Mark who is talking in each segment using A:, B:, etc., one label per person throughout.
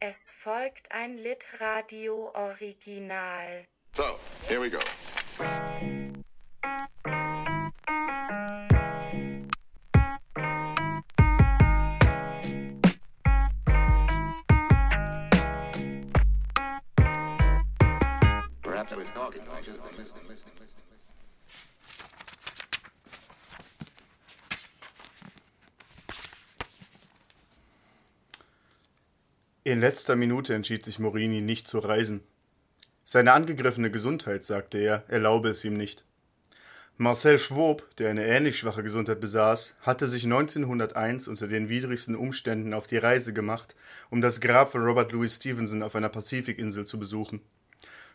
A: Es folgt ein Litradio Original.
B: So, here we go.
C: In letzter Minute entschied sich Morini nicht zu reisen. Seine angegriffene Gesundheit, sagte er, erlaube es ihm nicht. Marcel Schwob, der eine ähnlich schwache Gesundheit besaß, hatte sich 1901 unter den widrigsten Umständen auf die Reise gemacht, um das Grab von Robert Louis Stevenson auf einer Pazifikinsel zu besuchen.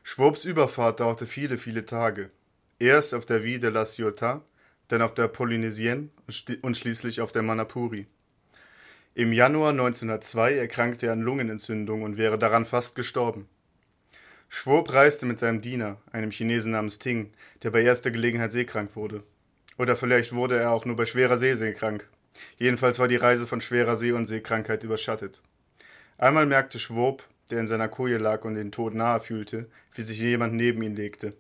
C: Schwobs Überfahrt dauerte viele, viele Tage. Erst auf der Vie de la Ciotat, dann auf der Polynesienne und schließlich auf der Manapuri. Im Januar 1902 erkrankte er an Lungenentzündung und wäre daran fast gestorben. Schwob reiste mit seinem Diener, einem Chinesen namens Ting, der bei erster Gelegenheit seekrank wurde. Oder vielleicht wurde er auch nur bei schwerer See krank. Jedenfalls war die Reise von schwerer See- und Seekrankheit überschattet. Einmal merkte Schwob, der in seiner Koje lag und den Tod nahe fühlte, wie sich jemand neben ihn legte.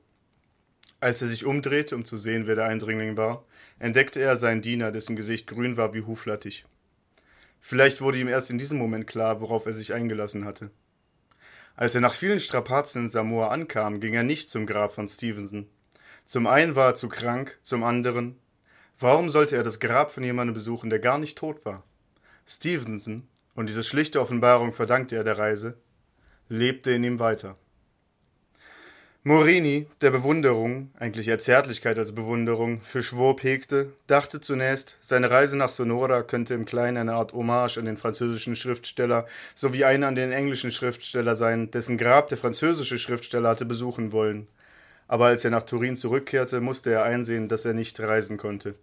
C: Als er sich umdrehte, um zu sehen, wer der Eindringling war, entdeckte er seinen Diener, dessen Gesicht grün war wie Huflattich. Vielleicht wurde ihm erst in diesem Moment klar, worauf er sich eingelassen hatte. Als er nach vielen Strapazen in Samoa ankam, ging er nicht zum Grab von Stevenson. Zum einen war er zu krank, zum anderen, warum sollte er das Grab von jemandem besuchen, der gar nicht tot war? Stevenson, und diese schlichte Offenbarung verdankte er der Reise, lebte in ihm weiter. Morini, der Bewunderung, eigentlich eher Zärtlichkeit als Bewunderung, für Schwob hegte, dachte zunächst, seine Reise nach Sonora könnte im Kleinen eine Art Hommage an den französischen Schriftsteller sowie eine an den englischen Schriftsteller sein, dessen Grab der französische Schriftsteller hatte besuchen wollen. Aber als er nach Turin zurückkehrte, musste er einsehen, dass er nicht reisen konnte.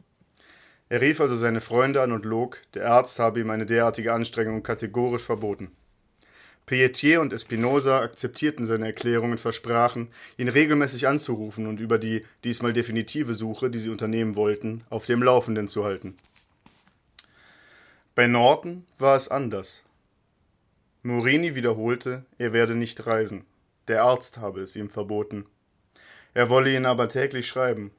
C: Er rief also seine Freunde an und log, der Arzt habe ihm eine derartige Anstrengung kategorisch verboten. Pelletier und Espinosa akzeptierten seine Erklärung und versprachen, ihn regelmäßig anzurufen und über die diesmal definitive Suche, die sie unternehmen wollten, auf dem Laufenden zu halten. Bei Norton war es anders. Morini wiederholte, er werde nicht reisen. Der Arzt habe es ihm verboten. Er wolle ihn aber täglich schreiben.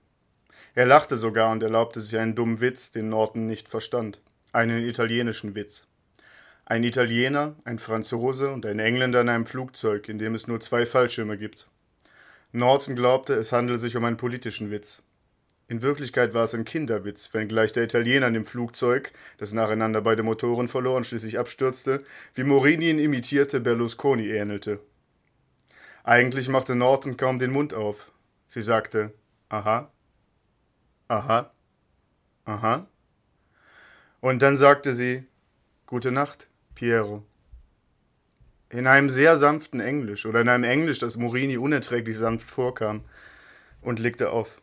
C: Er lachte sogar und erlaubte sich einen dummen Witz, den Norton nicht verstand. Einen italienischen Witz. Ein Italiener, ein Franzose und ein Engländer in einem Flugzeug, in dem es nur zwei Fallschirme gibt. Norton glaubte, es handele sich um einen politischen Witz. In Wirklichkeit war es ein Kinderwitz, wenngleich der Italiener in dem Flugzeug, das nacheinander beide Motoren verlor und schließlich abstürzte, wie Morini ihn imitierte, Berlusconi ähnelte. Eigentlich machte Norton kaum den Mund auf. Sie sagte, aha, aha, aha. Und dann sagte sie, gute Nacht. Piero. In einem sehr sanften Englisch oder in einem Englisch, das Morini unerträglich sanft vorkam, und legte auf.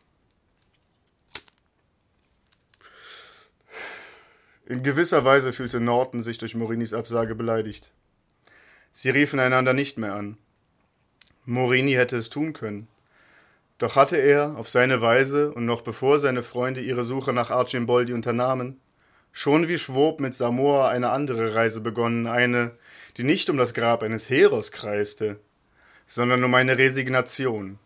C: In gewisser Weise fühlte Norton sich durch Morinis Absage beleidigt. Sie riefen einander nicht mehr an. Morini hätte es tun können. Doch hatte er, auf seine Weise und noch bevor seine Freunde ihre Suche nach Archimboldi unternahmen, schon wie Schwob mit Samoa eine andere Reise begonnen, eine, die nicht um das Grab eines Heros kreiste, sondern um eine Resignation,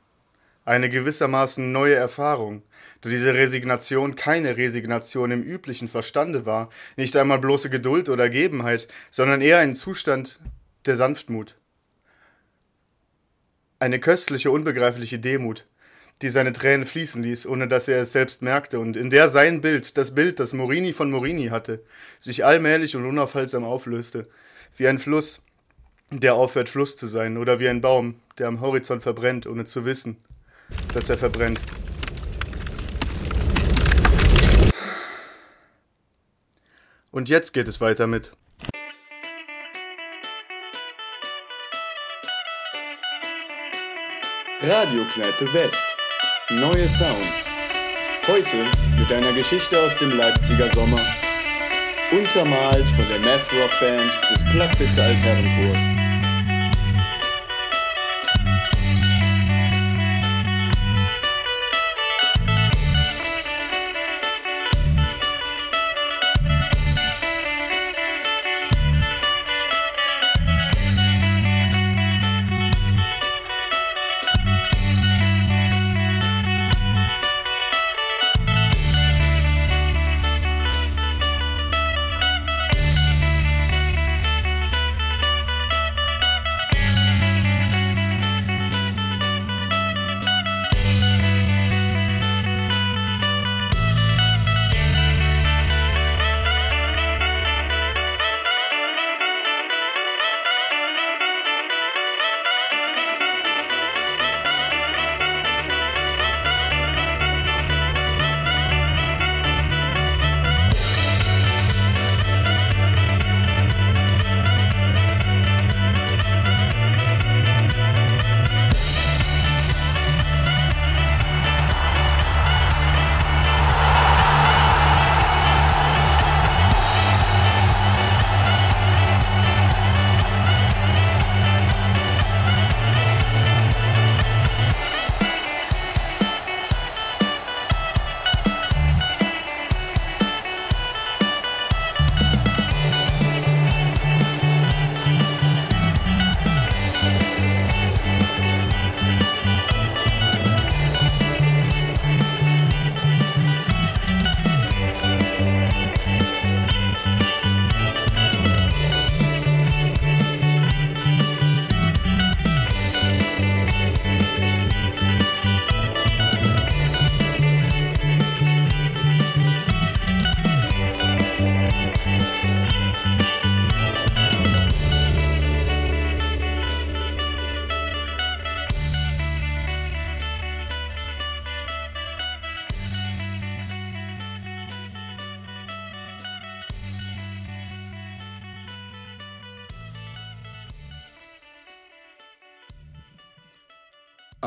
C: eine gewissermaßen neue Erfahrung, da diese Resignation keine Resignation im üblichen Verstande war, nicht einmal bloße Geduld oder Gebenheit, sondern eher ein Zustand der Sanftmut. Eine köstliche, unbegreifliche Demut, die seine Tränen fließen ließ, ohne dass er es selbst merkte, und in der sein Bild, das Bild, das Morini von Morini hatte, sich allmählich und unaufhaltsam auflöste, wie ein Fluss, der aufhört Fluss zu sein, oder wie ein Baum, der am Horizont verbrennt, ohne zu wissen, dass er verbrennt. Und jetzt geht es weiter mit
D: Radiokneipe West. Neue Sounds. Heute mit einer Geschichte aus dem Leipziger Sommer. Untermalt von der Math Rock Band des Plagwitzer Altherrenchors.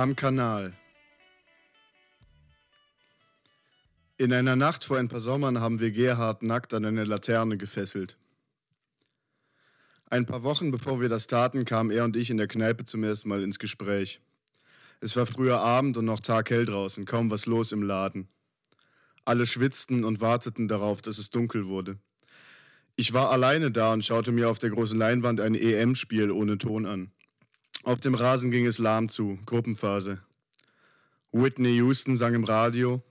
C: Am Kanal. In einer Nacht vor ein paar Sommern haben wir Gerhard nackt an eine Laterne gefesselt. Ein paar Wochen bevor wir das taten, kamen er und ich in der Kneipe zum ersten Mal ins Gespräch. Es war früher Abend und noch taghell draußen, kaum was los im Laden. Alle schwitzten und warteten darauf, dass es dunkel wurde. Ich war alleine da und schaute mir auf der großen Leinwand ein EM-Spiel ohne Ton an. Auf dem Rasen ging es lahm zu, Gruppenphase. Whitney Houston sang im Radio.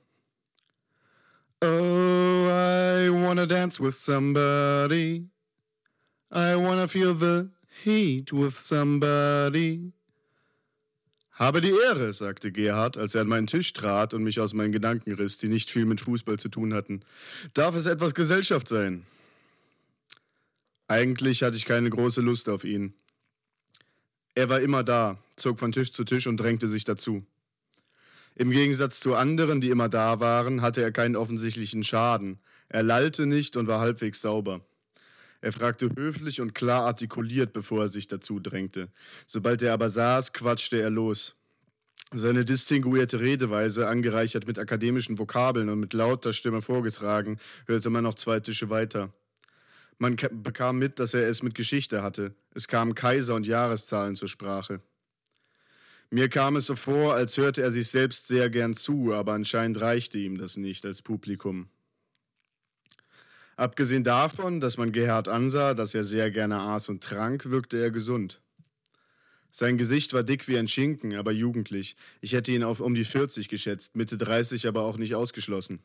C: Oh, I wanna dance with somebody. I wanna feel the heat with somebody. Habe die Ehre, sagte Gerhard, als er an meinen Tisch trat und mich aus meinen Gedanken riss, die nicht viel mit Fußball zu tun hatten. Darf es etwas Gesellschaft sein? Eigentlich hatte ich keine große Lust auf ihn. Er war immer da, zog von Tisch zu Tisch und drängte sich dazu. Im Gegensatz zu anderen, die immer da waren, hatte er keinen offensichtlichen Schaden. Er lallte nicht und war halbwegs sauber. Er fragte höflich und klar artikuliert, bevor er sich dazu drängte. Sobald er aber saß, quatschte er los. Seine distinguierte Redeweise, angereichert mit akademischen Vokabeln und mit lauter Stimme vorgetragen, hörte man noch zwei Tische weiter. Man bekam mit, dass er es mit Geschichte hatte. Es kamen Kaiser und Jahreszahlen zur Sprache. Mir kam es so vor, als hörte er sich selbst sehr gern zu, aber anscheinend reichte ihm das nicht als Publikum. Abgesehen davon, dass man Gerhard ansah, dass er sehr gerne aß und trank, wirkte er gesund. Sein Gesicht war dick wie ein Schinken, aber jugendlich. Ich hätte ihn auf um die 40 geschätzt, Mitte 30 aber auch nicht ausgeschlossen.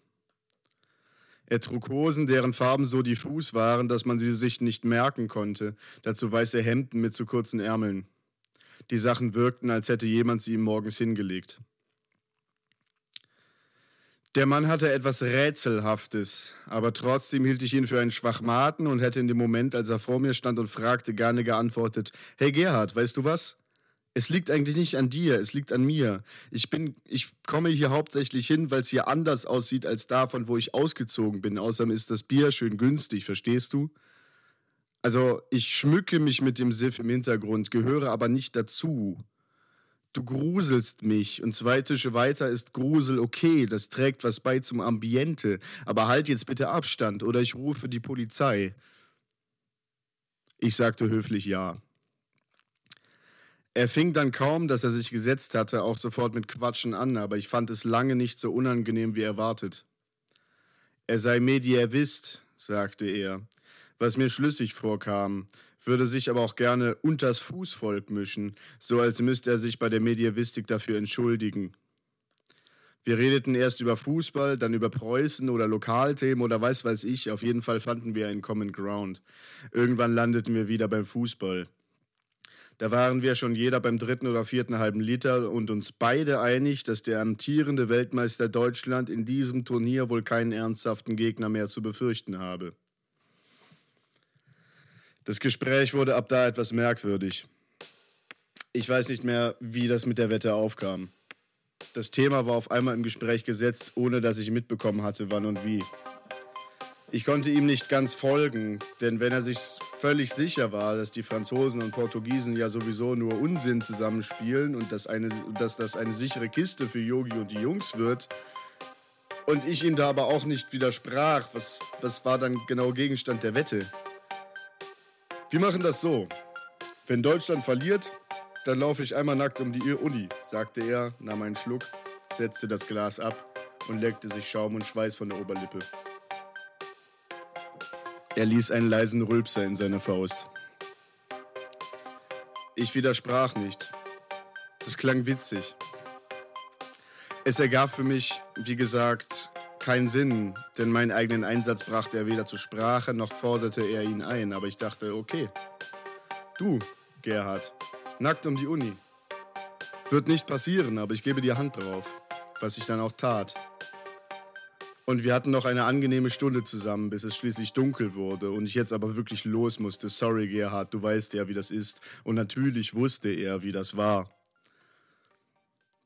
C: Er trug Hosen, deren Farben so diffus waren, dass man sie sich nicht merken konnte, dazu weiße Hemden mit zu kurzen Ärmeln. Die Sachen wirkten, als hätte jemand sie ihm morgens hingelegt. Der Mann hatte etwas Rätselhaftes, aber trotzdem hielt ich ihn für einen Schwachmaten und hätte in dem Moment, als er vor mir stand und fragte, gerne geantwortet: Hey Gerhard, weißt du was? Es liegt eigentlich nicht an dir, es liegt an mir. Ich bin, ich komme hier hauptsächlich hin, weil es hier anders aussieht als da, von wo ich ausgezogen bin. Außerdem ist das Bier schön günstig, verstehst du? Also, ich schmücke mich mit dem Siff im Hintergrund, gehöre aber nicht dazu. Du gruselst mich und zwei Tische weiter ist Grusel okay, das trägt was bei zum Ambiente, aber halt jetzt bitte Abstand oder ich rufe die Polizei. Ich sagte höflich ja. Er fing dann kaum, dass er sich gesetzt hatte, auch sofort mit Quatschen an, aber ich fand es lange nicht so unangenehm wie erwartet. Er sei Mediävist, sagte er, was mir schlüssig vorkam, würde sich aber auch gerne unters Fußvolk mischen, so als müsste er sich bei der Medievistik dafür entschuldigen. Wir redeten erst über Fußball, dann über Preußen oder Lokalthemen oder weiß weiß ich. Auf jeden Fall fanden wir einen Common Ground. Irgendwann landeten wir wieder beim Fußball. Da waren wir schon jeder beim dritten oder vierten halben Liter und uns beide einig, dass der amtierende Weltmeister Deutschland in diesem Turnier wohl keinen ernsthaften Gegner mehr zu befürchten habe. Das Gespräch wurde ab da etwas merkwürdig. Ich weiß nicht mehr, wie das mit der Wette aufkam. Das Thema war auf einmal im Gespräch gesetzt, ohne dass ich mitbekommen hatte, wann und wie. Ich konnte ihm nicht ganz folgen, denn wenn er sich völlig sicher war, dass die Franzosen und Portugiesen ja sowieso nur Unsinn zusammenspielen und dass, eine, dass das eine sichere Kiste für Yogi und die Jungs wird, und ich ihm da aber auch nicht widersprach, was, was war dann genau Gegenstand der Wette? Wir machen das so. Wenn Deutschland verliert, dann laufe ich einmal nackt um die Uni, sagte er, nahm einen Schluck, setzte das Glas ab und leckte sich Schaum und Schweiß von der Oberlippe. Er ließ einen leisen Rülpser in seiner Faust. Ich widersprach nicht. Das klang witzig. Es ergab für mich, wie gesagt, keinen Sinn, denn meinen eigenen Einsatz brachte er weder zur Sprache noch forderte er ihn ein. Aber ich dachte, okay, du, Gerhard, nackt um die Uni. Wird nicht passieren, aber ich gebe dir Hand drauf, was ich dann auch tat. Und wir hatten noch eine angenehme Stunde zusammen, bis es schließlich dunkel wurde und ich jetzt aber wirklich los musste. Sorry, Gerhard, du weißt ja, wie das ist. Und natürlich wusste er, wie das war.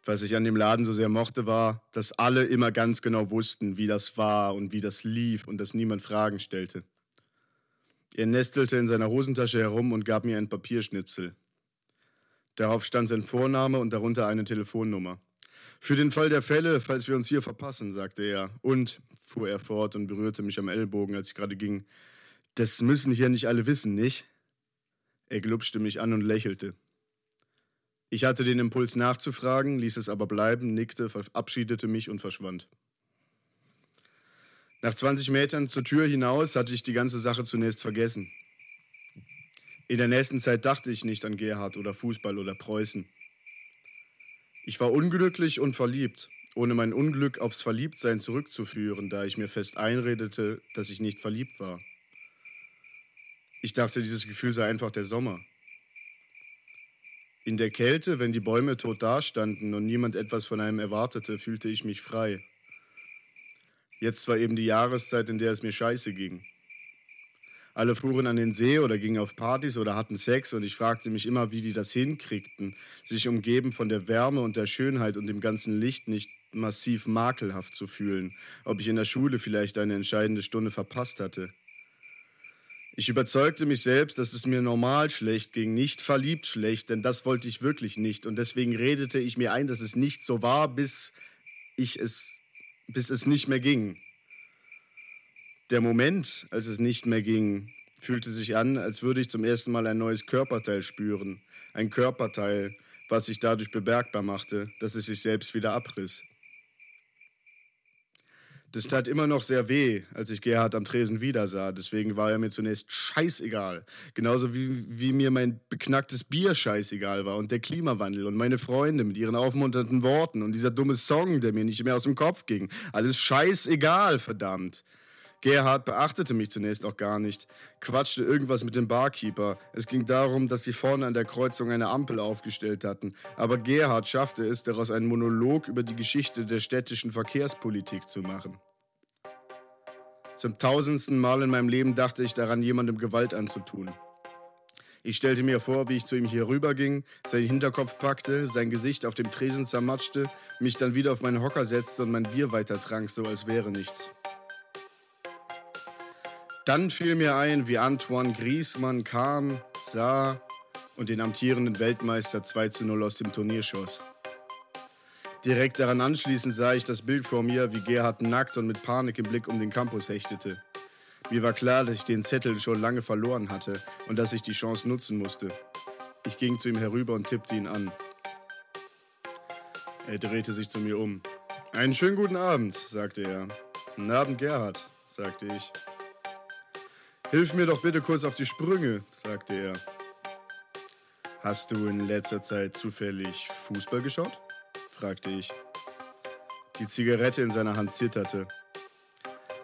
C: Was ich an dem Laden so sehr mochte, war, dass alle immer ganz genau wussten, wie das war und wie das lief und dass niemand Fragen stellte. Er nestelte in seiner Hosentasche herum und gab mir ein Papierschnipsel. Darauf stand sein Vorname und darunter eine Telefonnummer. Für den Fall der Fälle, falls wir uns hier verpassen, sagte er. Und, fuhr er fort und berührte mich am Ellbogen, als ich gerade ging, das müssen hier nicht alle wissen, nicht? Er glupschte mich an und lächelte. Ich hatte den Impuls nachzufragen, ließ es aber bleiben, nickte, verabschiedete mich und verschwand. Nach 20 Metern zur Tür hinaus hatte ich die ganze Sache zunächst vergessen. In der nächsten Zeit dachte ich nicht an Gerhard oder Fußball oder Preußen. Ich war unglücklich und verliebt, ohne mein Unglück aufs Verliebtsein zurückzuführen, da ich mir fest einredete, dass ich nicht verliebt war. Ich dachte, dieses Gefühl sei einfach der Sommer. In der Kälte, wenn die Bäume tot dastanden und niemand etwas von einem erwartete, fühlte ich mich frei. Jetzt war eben die Jahreszeit, in der es mir scheiße ging. Alle fuhren an den See oder gingen auf Partys oder hatten Sex und ich fragte mich immer, wie die das hinkriegten, sich umgeben von der Wärme und der Schönheit und dem ganzen Licht nicht massiv makelhaft zu fühlen, ob ich in der Schule vielleicht eine entscheidende Stunde verpasst hatte. Ich überzeugte mich selbst, dass es mir normal schlecht ging, nicht verliebt schlecht, denn das wollte ich wirklich nicht und deswegen redete ich mir ein, dass es nicht so war, bis ich es bis es nicht mehr ging. Der Moment, als es nicht mehr ging, fühlte sich an, als würde ich zum ersten Mal ein neues Körperteil spüren. Ein Körperteil, was sich dadurch bemerkbar machte, dass es sich selbst wieder abriss. Das tat immer noch sehr weh, als ich Gerhard am Tresen wiedersah. Deswegen war er mir zunächst scheißegal. Genauso wie, wie mir mein beknacktes Bier scheißegal war und der Klimawandel und meine Freunde mit ihren aufmunternden Worten und dieser dumme Song, der mir nicht mehr aus dem Kopf ging. Alles scheißegal, verdammt. Gerhard beachtete mich zunächst auch gar nicht, quatschte irgendwas mit dem Barkeeper. Es ging darum, dass sie vorne an der Kreuzung eine Ampel aufgestellt hatten. Aber Gerhard schaffte es, daraus einen Monolog über die Geschichte der städtischen Verkehrspolitik zu machen. Zum tausendsten Mal in meinem Leben dachte ich daran, jemandem Gewalt anzutun. Ich stellte mir vor, wie ich zu ihm hier rüberging, seinen Hinterkopf packte, sein Gesicht auf dem Tresen zermatschte, mich dann wieder auf meinen Hocker setzte und mein Bier weiter trank, so als wäre nichts. Dann fiel mir ein, wie Antoine Griezmann kam, sah und den amtierenden Weltmeister 2 zu 0 aus dem Turnier schoss. Direkt daran anschließend sah ich das Bild vor mir, wie Gerhard nackt und mit Panik im Blick um den Campus hechtete. Mir war klar, dass ich den Zettel schon lange verloren hatte und dass ich die Chance nutzen musste. Ich ging zu ihm herüber und tippte ihn an. Er drehte sich zu mir um. Einen schönen guten Abend, sagte er. Guten Abend, Gerhard, sagte ich. Hilf mir doch bitte kurz auf die Sprünge, sagte er. Hast du in letzter Zeit zufällig Fußball geschaut? fragte ich. Die Zigarette in seiner Hand zitterte.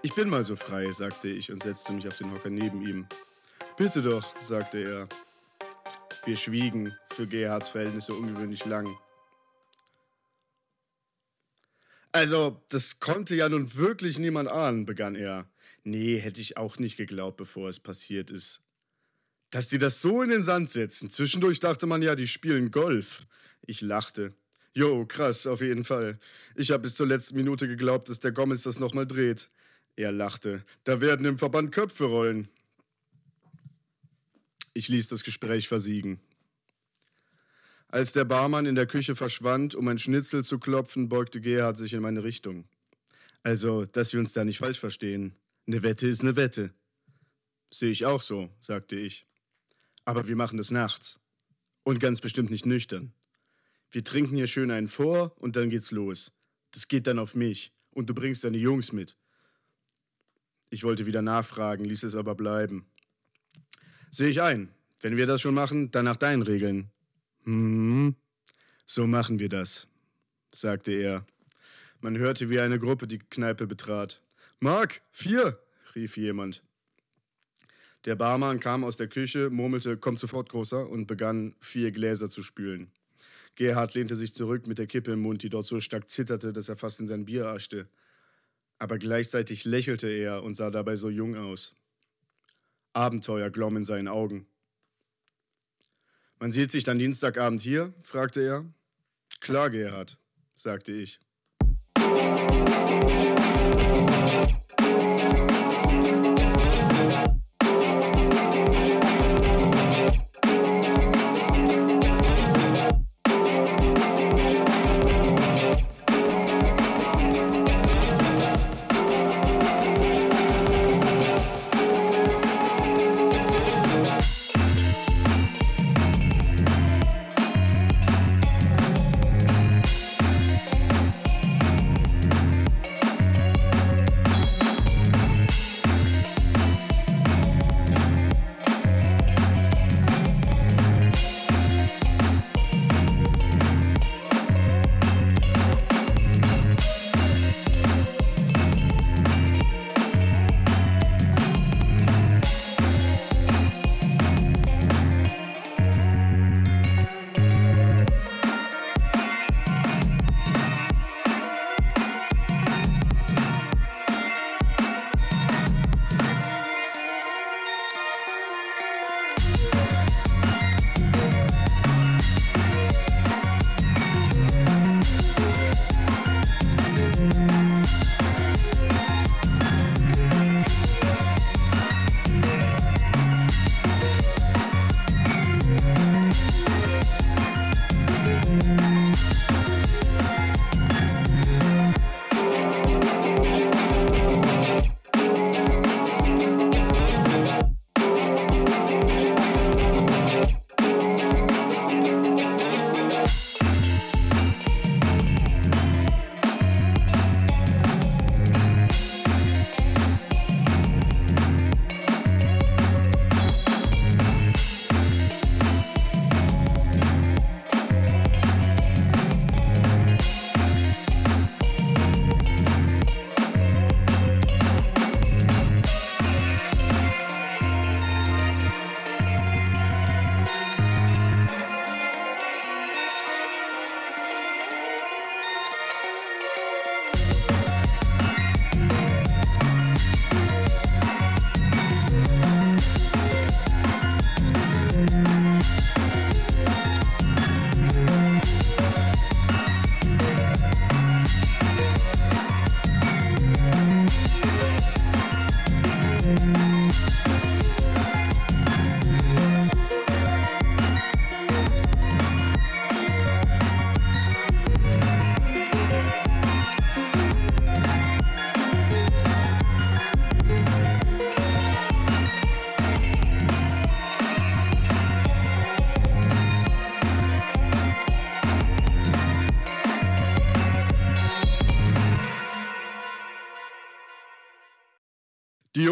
C: Ich bin mal so frei, sagte ich und setzte mich auf den Hocker neben ihm. Bitte doch, sagte er. Wir schwiegen, für Gerhards Verhältnisse ungewöhnlich lang. Also, das konnte ja nun wirklich niemand ahnen, begann er. Nee, hätte ich auch nicht geglaubt, bevor es passiert ist. Dass die das so in den Sand setzen. Zwischendurch dachte man ja, die spielen Golf. Ich lachte. Jo, krass, auf jeden Fall. Ich habe bis zur letzten Minute geglaubt, dass der Gomez das nochmal dreht. Er lachte. Da werden im Verband Köpfe rollen. Ich ließ das Gespräch versiegen. Als der Barmann in der Küche verschwand, um ein Schnitzel zu klopfen, beugte Gerhard sich in meine Richtung. Also, dass wir uns da nicht falsch verstehen. Eine Wette ist eine Wette. Sehe ich auch so, sagte ich. Aber wir machen das nachts. Und ganz bestimmt nicht nüchtern. Wir trinken hier schön einen vor und dann geht's los. Das geht dann auf mich. Und du bringst deine Jungs mit. Ich wollte wieder nachfragen, ließ es aber bleiben. Sehe ich ein. Wenn wir das schon machen, dann nach deinen Regeln. Hm, so machen wir das, sagte er. Man hörte, wie eine Gruppe die Kneipe betrat. Mark, vier, rief jemand. Der Barmann kam aus der Küche, murmelte, komm sofort, Großer, und begann, vier Gläser zu spülen. Gerhard lehnte sich zurück mit der Kippe im Mund, die dort so stark zitterte, dass er fast in sein Bier aschte. Aber gleichzeitig lächelte er und sah dabei so jung aus. Abenteuer glomm in seinen Augen. Man sieht sich dann Dienstagabend hier? fragte er. Klar, Gerhard, sagte ich.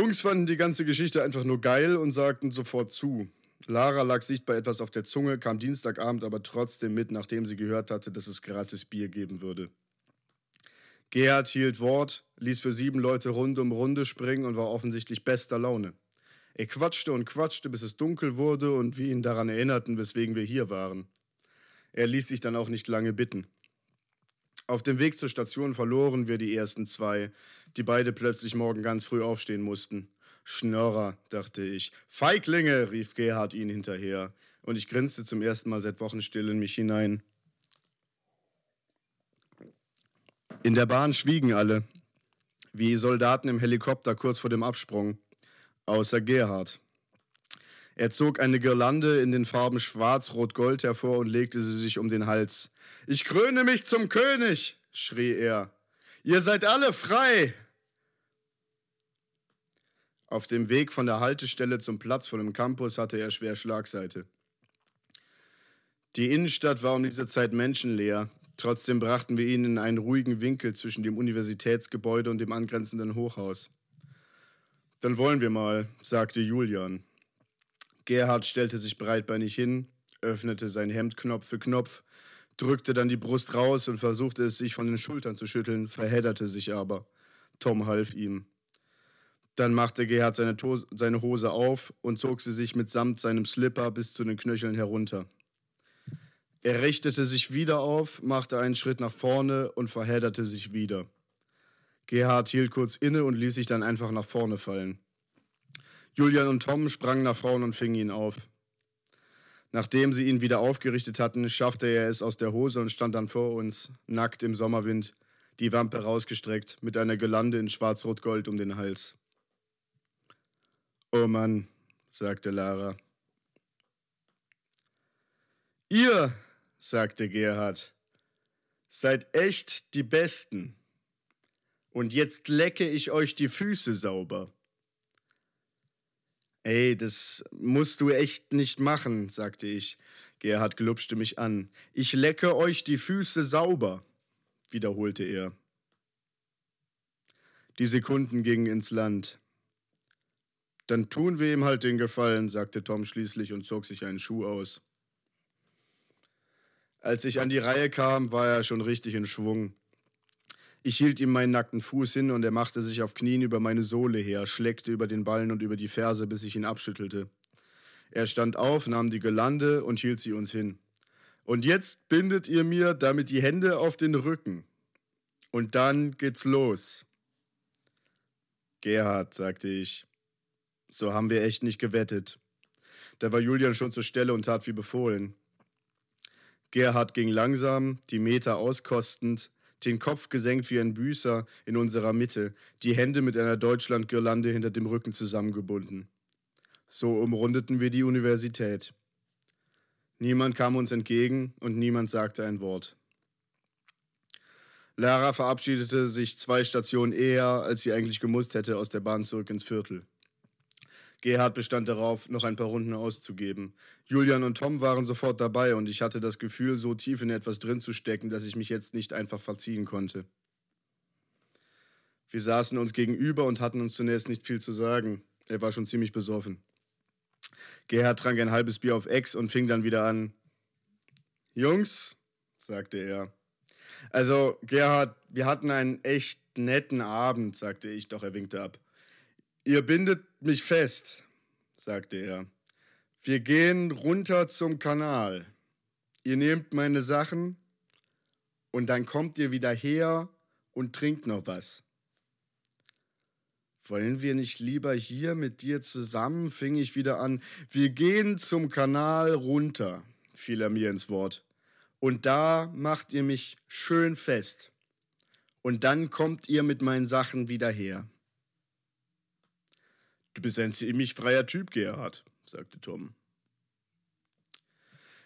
C: Jungs fanden die ganze Geschichte einfach nur geil und sagten sofort zu. Lara lag sichtbar etwas auf der Zunge, kam Dienstagabend aber trotzdem mit, nachdem sie gehört hatte, dass es gratis Bier geben würde. Gerhard hielt Wort, ließ für sieben Leute Runde um Runde springen und war offensichtlich bester Laune. Er quatschte und quatschte, bis es dunkel wurde und wir ihn daran erinnerten, weswegen wir hier waren. Er ließ sich dann auch nicht lange bitten. Auf dem Weg zur Station verloren wir die ersten zwei, die beide plötzlich morgen ganz früh aufstehen mussten. Schnorrer, dachte ich. Feiglinge, rief Gerhard ihn hinterher, und ich grinste zum ersten Mal seit Wochen still in mich hinein. In der Bahn schwiegen alle, wie Soldaten im Helikopter kurz vor dem Absprung, außer Gerhard. Er zog eine Girlande in den Farben Schwarz, Rot, Gold hervor und legte sie sich um den Hals. Ich kröne mich zum König, schrie er. Ihr seid alle frei. Auf dem Weg von der Haltestelle zum Platz vor dem Campus hatte er schwer Schlagseite. Die Innenstadt war um diese Zeit menschenleer. Trotzdem brachten wir ihn in einen ruhigen Winkel zwischen dem Universitätsgebäude und dem angrenzenden Hochhaus. Dann wollen wir mal, sagte Julian. Gerhard stellte sich breitbeinig hin, öffnete sein Hemd Knopf für Knopf, drückte dann die Brust raus und versuchte es sich von den Schultern zu schütteln, verhedderte sich aber. Tom half ihm. Dann machte Gerhard seine, seine Hose auf und zog sie sich mitsamt seinem Slipper bis zu den Knöcheln herunter. Er richtete sich wieder auf, machte einen Schritt nach vorne und verhedderte sich wieder. Gerhard hielt kurz inne und ließ sich dann einfach nach vorne fallen. Julian und Tom sprangen nach vorne und fingen ihn auf. Nachdem sie ihn wieder aufgerichtet hatten, schaffte er es aus der Hose und stand dann vor uns, nackt im Sommerwind, die Wampe rausgestreckt, mit einer Gelande in Schwarz-Rot-Gold um den Hals. Oh Mann, sagte Lara. Ihr, sagte Gerhard, seid echt die Besten. Und jetzt lecke ich euch die Füße sauber. Ey, das musst du echt nicht machen, sagte ich. Gerhard glupschte mich an. Ich lecke euch die Füße sauber, wiederholte er. Die Sekunden gingen ins Land. Dann tun wir ihm halt den Gefallen, sagte Tom schließlich und zog sich einen Schuh aus. Als ich an die Reihe kam, war er schon richtig in Schwung. Ich hielt ihm meinen nackten Fuß hin und er machte sich auf Knien über meine Sohle her, schleckte über den Ballen und über die Ferse, bis ich ihn abschüttelte. Er stand auf, nahm die Gelande und hielt sie uns hin. Und jetzt bindet ihr mir damit die Hände auf den Rücken. Und dann geht's los. Gerhard, sagte ich, so haben wir echt nicht gewettet. Da war Julian schon zur Stelle und tat wie befohlen. Gerhard ging langsam, die Meter auskostend, den Kopf gesenkt wie ein Büßer in unserer Mitte, die Hände mit einer Deutschlandgirlande hinter dem Rücken zusammengebunden. So umrundeten wir die Universität. Niemand kam uns entgegen und niemand sagte ein Wort. Lara verabschiedete sich zwei Stationen eher, als sie eigentlich gemusst hätte, aus der Bahn zurück ins Viertel. Gerhard bestand darauf, noch ein paar Runden auszugeben. Julian und Tom waren sofort dabei und ich hatte das Gefühl, so tief in etwas drin zu stecken, dass ich mich jetzt nicht einfach verziehen konnte. Wir saßen uns gegenüber und hatten uns zunächst nicht viel zu sagen. Er war schon ziemlich besoffen. Gerhard trank ein halbes Bier auf Ex und fing dann wieder an. Jungs, sagte er. Also, Gerhard, wir hatten einen echt netten Abend, sagte ich, doch er winkte ab. Ihr bindet mich fest, sagte er. Wir gehen runter zum Kanal. Ihr nehmt meine Sachen und dann kommt ihr wieder her und trinkt noch was. Wollen wir nicht lieber hier mit dir zusammen? fing ich wieder an. Wir gehen zum Kanal runter, fiel er mir ins Wort. Und da macht ihr mich schön fest. Und dann kommt ihr mit meinen Sachen wieder her. Du bist ein ziemlich freier Typ, Gerhard, sagte Tom.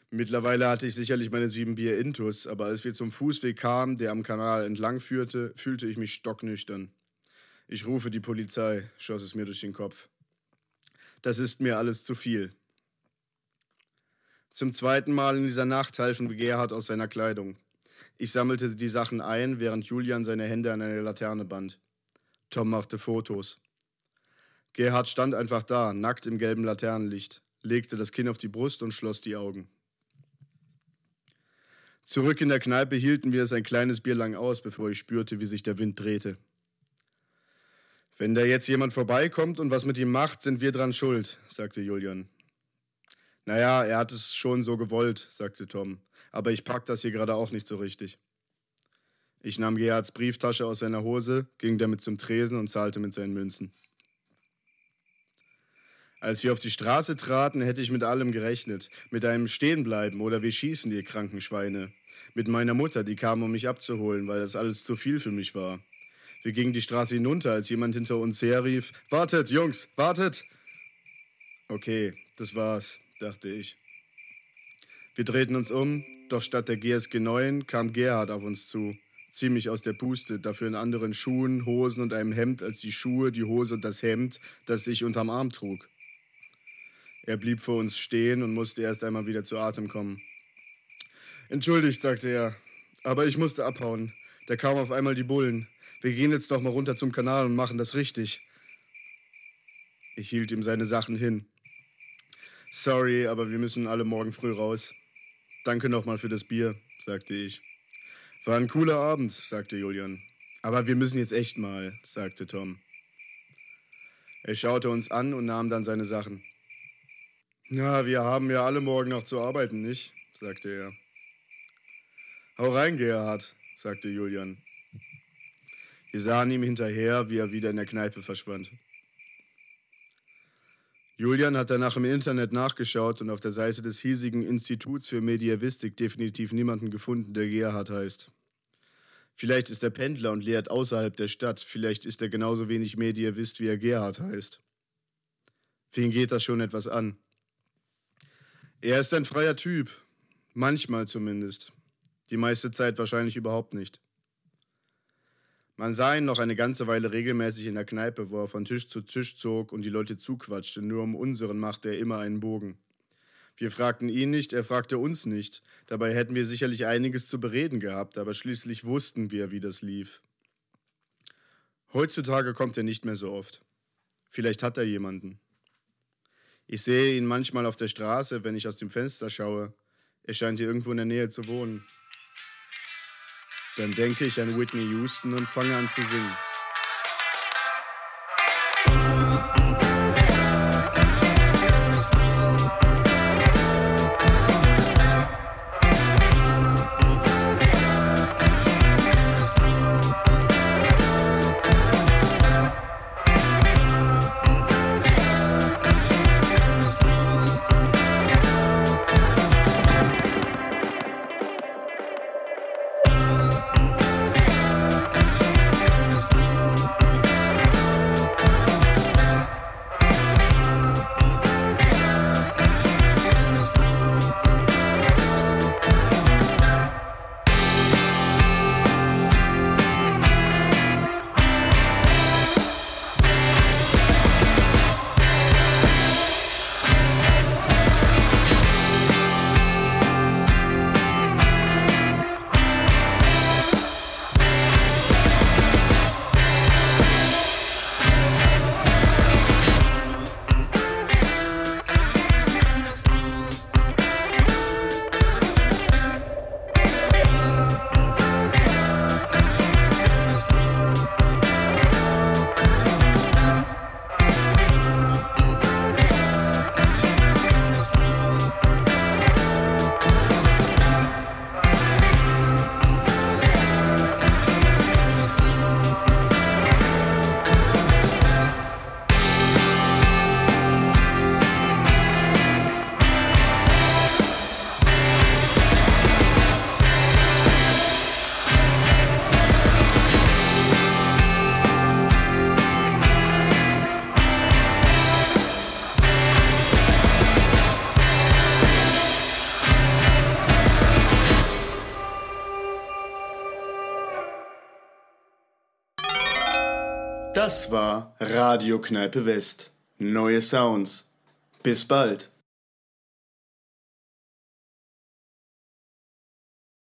C: Mittlerweile hatte ich sicherlich meine sieben Bier intus, aber als wir zum Fußweg kamen, der am Kanal entlang führte, fühlte ich mich stocknüchtern. Ich rufe die Polizei, schoss es mir durch den Kopf. Das ist mir alles zu viel. Zum zweiten Mal in dieser Nacht halfen wir Gerhard aus seiner Kleidung. Ich sammelte die Sachen ein, während Julian seine Hände an eine Laterne band. Tom machte Fotos. Gerhard stand einfach da, nackt im gelben Laternenlicht, legte das Kinn auf die Brust und schloss die Augen. Zurück in der Kneipe hielten wir es ein kleines Bier lang aus, bevor ich spürte, wie sich der Wind drehte. Wenn da jetzt jemand vorbeikommt und was mit ihm macht, sind wir dran schuld, sagte Julian. Naja, er hat es schon so gewollt, sagte Tom, aber ich pack das hier gerade auch nicht so richtig. Ich nahm Gerhards Brieftasche aus seiner Hose, ging damit zum Tresen und zahlte mit seinen Münzen. Als wir auf die Straße traten, hätte ich mit allem gerechnet. Mit einem Stehenbleiben oder wir schießen, die kranken Schweine. Mit meiner Mutter, die kam, um mich abzuholen, weil das alles zu viel für mich war. Wir gingen die Straße hinunter, als jemand hinter uns herrief: Wartet, Jungs, wartet! Okay, das war's, dachte ich. Wir drehten uns um, doch statt der GSG 9 kam Gerhard auf uns zu. Ziemlich aus der Puste, dafür in anderen Schuhen, Hosen und einem Hemd als die Schuhe, die Hose und das Hemd, das ich unterm Arm trug. Er blieb vor uns stehen und musste erst einmal wieder zu Atem kommen. Entschuldigt, sagte er, aber ich musste abhauen. Da kamen auf einmal die Bullen. Wir gehen jetzt noch mal runter zum Kanal und machen das richtig. Ich hielt ihm seine Sachen hin. Sorry, aber wir müssen alle morgen früh raus. Danke nochmal für das Bier, sagte ich. War ein cooler Abend, sagte Julian. Aber wir müssen jetzt echt mal, sagte Tom. Er schaute uns an und nahm dann seine Sachen. Na, wir haben ja alle morgen noch zu arbeiten, nicht? sagte er. Hau rein, Gerhard, sagte Julian. Wir sahen ihm hinterher, wie er wieder in der Kneipe verschwand. Julian hat danach im Internet nachgeschaut und auf der Seite des hiesigen Instituts für Mediavistik definitiv niemanden gefunden, der Gerhard heißt. Vielleicht ist er Pendler und lehrt außerhalb der Stadt, vielleicht ist er genauso wenig Mediavist, wie er Gerhard heißt. Wen geht das schon etwas an? Er ist ein freier Typ. Manchmal zumindest. Die meiste Zeit wahrscheinlich überhaupt nicht. Man sah ihn noch eine ganze Weile regelmäßig in der Kneipe, wo er von Tisch zu Tisch zog und die Leute zuquatschte. Nur um unseren machte er immer einen Bogen. Wir fragten ihn nicht, er fragte uns nicht. Dabei hätten wir sicherlich einiges zu bereden gehabt, aber schließlich wussten wir, wie das lief. Heutzutage kommt er nicht mehr so oft. Vielleicht hat er jemanden. Ich sehe ihn manchmal auf der Straße, wenn ich aus dem Fenster schaue. Er scheint hier irgendwo in der Nähe zu wohnen. Dann denke ich an Whitney Houston und fange an zu singen.
E: Das war Radio Kneipe West. Neue Sounds. Bis bald.